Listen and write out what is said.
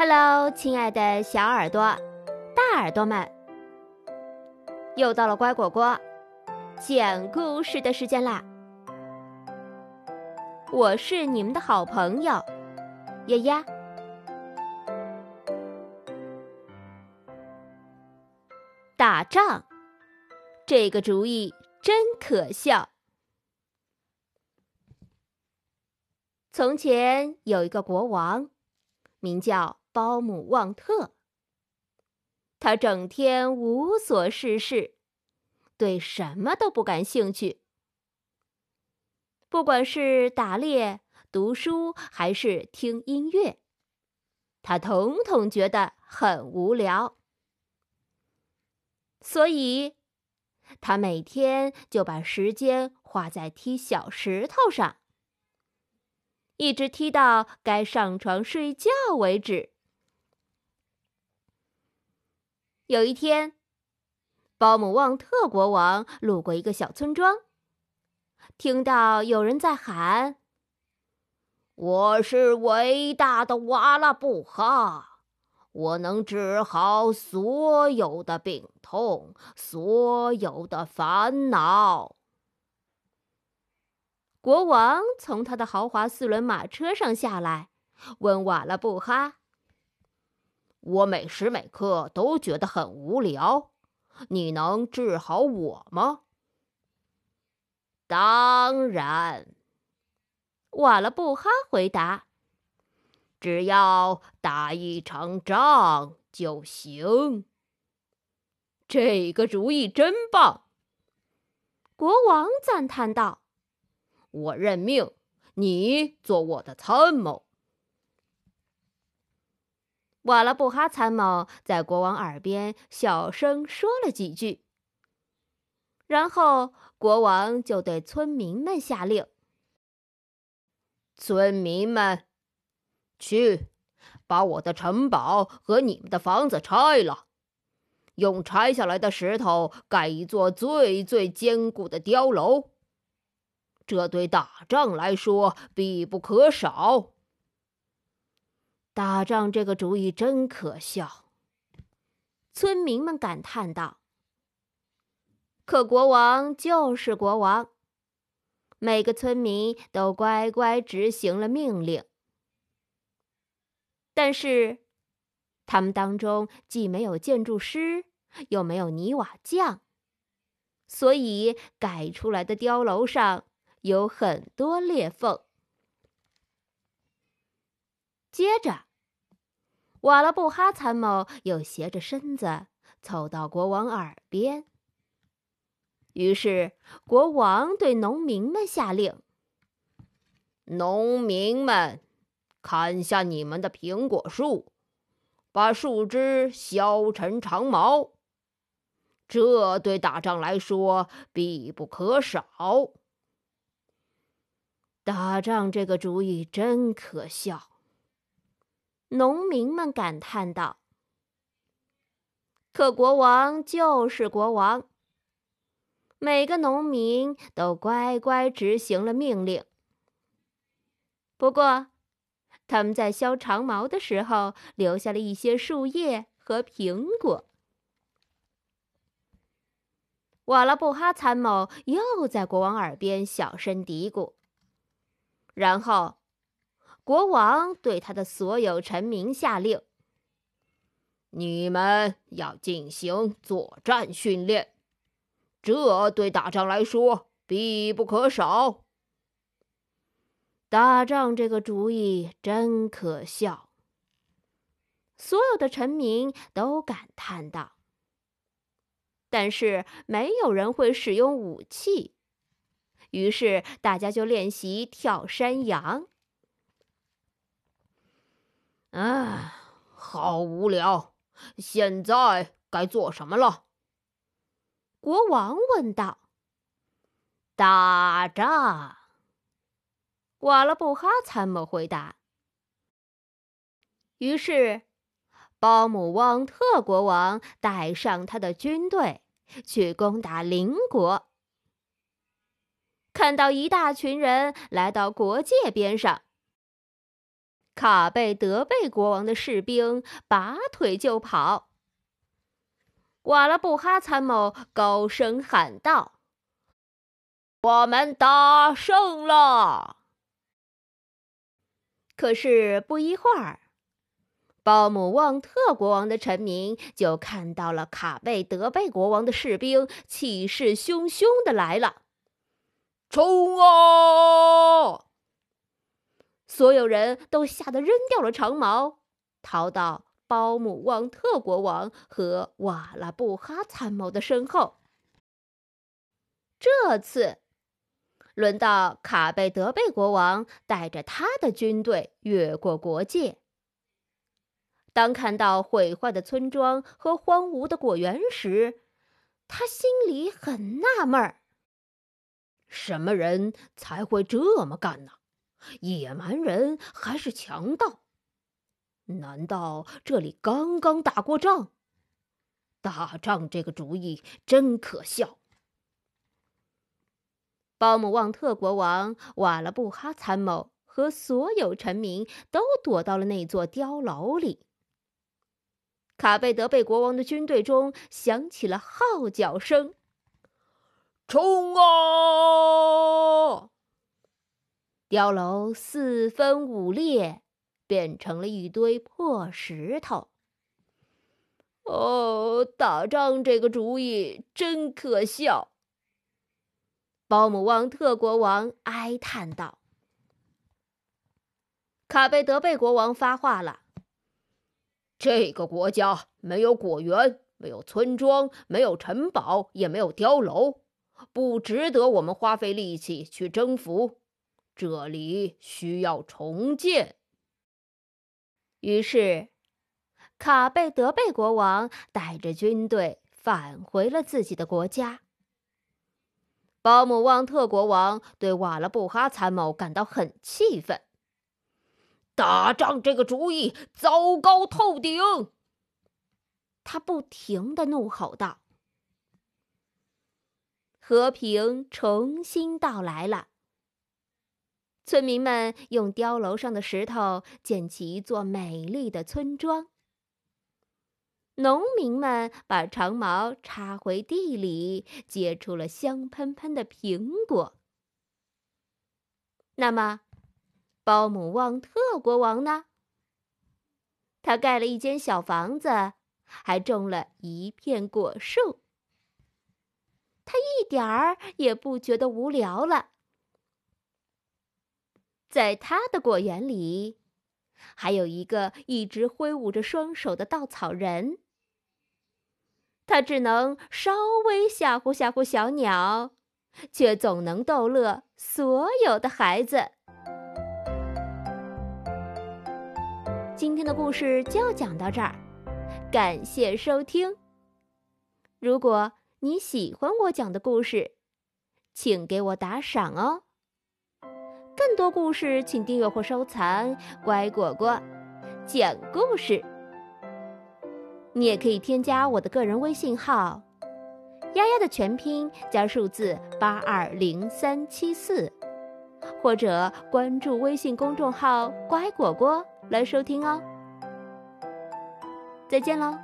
Hello，亲爱的小耳朵、大耳朵们，又到了乖果果讲故事的时间啦！我是你们的好朋友丫丫。打仗，这个主意真可笑。从前有一个国王，名叫包姆旺特。他整天无所事事，对什么都不感兴趣。不管是打猎、读书，还是听音乐，他统统觉得很无聊。所以，他每天就把时间花在踢小石头上。一直踢到该上床睡觉为止。有一天，包姆旺特国王路过一个小村庄，听到有人在喊：“我是伟大的瓦拉布哈，我能治好所有的病痛，所有的烦恼。”国王从他的豪华四轮马车上下来，问瓦拉布哈：“我每时每刻都觉得很无聊，你能治好我吗？”“当然。”瓦勒布哈回答，“只要打一场仗就行。”这个主意真棒！国王赞叹道。我任命你做我的参谋。瓦拉布哈参谋在国王耳边小声说了几句，然后国王就对村民们下令：“村民们，去把我的城堡和你们的房子拆了，用拆下来的石头盖一座最最坚固的碉楼。”这对打仗来说必不可少。打仗这个主意真可笑，村民们感叹道。可国王就是国王，每个村民都乖乖执行了命令。但是，他们当中既没有建筑师，又没有泥瓦匠，所以盖出来的碉楼上。有很多裂缝。接着，瓦拉布哈参谋又斜着身子凑到国王耳边。于是，国王对农民们下令：“农民们，砍下你们的苹果树，把树枝削成长矛。这对打仗来说必不可少。”打仗这个主意真可笑，农民们感叹道。可国王就是国王，每个农民都乖乖执行了命令。不过，他们在削长矛的时候留下了一些树叶和苹果。瓦拉布哈参谋又在国王耳边小声嘀咕。然后，国王对他的所有臣民下令：“你们要进行作战训练，这对打仗来说必不可少。”打仗这个主意真可笑，所有的臣民都感叹道。但是没有人会使用武器。于是大家就练习跳山羊。啊，好无聊！现在该做什么了？国王问道。打仗。瓦拉布哈参谋回答。于是，包姆旺特国王带上他的军队去攻打邻国。看到一大群人来到国界边上，卡贝德贝国王的士兵拔腿就跑。瓦拉布哈参谋高声喊道：“我们打胜了！”可是不一会儿，鲍姆旺特国王的臣民就看到了卡贝德贝国王的士兵气势汹汹的来了，冲啊！所有人都吓得扔掉了长矛，逃到。包姆旺特国王和瓦拉布哈参谋的身后。这次，轮到卡贝德贝国王带着他的军队越过国界。当看到毁坏的村庄和荒芜的果园时，他心里很纳闷儿：什么人才会这么干呢？野蛮人还是强盗？难道这里刚刚打过仗？打仗这个主意真可笑。包姆旺特国王、瓦拉布哈参谋和所有臣民都躲到了那座碉楼里。卡贝德贝国王的军队中响起了号角声：“冲啊！”碉楼四分五裂。变成了一堆破石头。哦，打仗这个主意真可笑。鲍姆旺特国王哀叹道。卡贝德贝国王发话了：“这个国家没有果园，没有村庄，没有城堡，也没有碉楼，不值得我们花费力气去征服。这里需要重建。”于是，卡贝德贝国王带着军队返回了自己的国家。鲍姆旺特国王对瓦拉布哈参谋感到很气愤，打仗这个主意糟糕透顶。他不停的怒吼道：“和平重新到来了。”村民们用碉楼上的石头建起一座美丽的村庄。农民们把长矛插回地里，结出了香喷喷的苹果。那么，包姆旺特国王呢？他盖了一间小房子，还种了一片果树。他一点儿也不觉得无聊了。在他的果园里，还有一个一直挥舞着双手的稻草人。他只能稍微吓唬吓唬小鸟，却总能逗乐所有的孩子。今天的故事就讲到这儿，感谢收听。如果你喜欢我讲的故事，请给我打赏哦。多故事，请订阅或收藏《乖果果讲故事》。你也可以添加我的个人微信号“丫丫”的全拼加数字八二零三七四，或者关注微信公众号“乖果果”来收听哦。再见喽！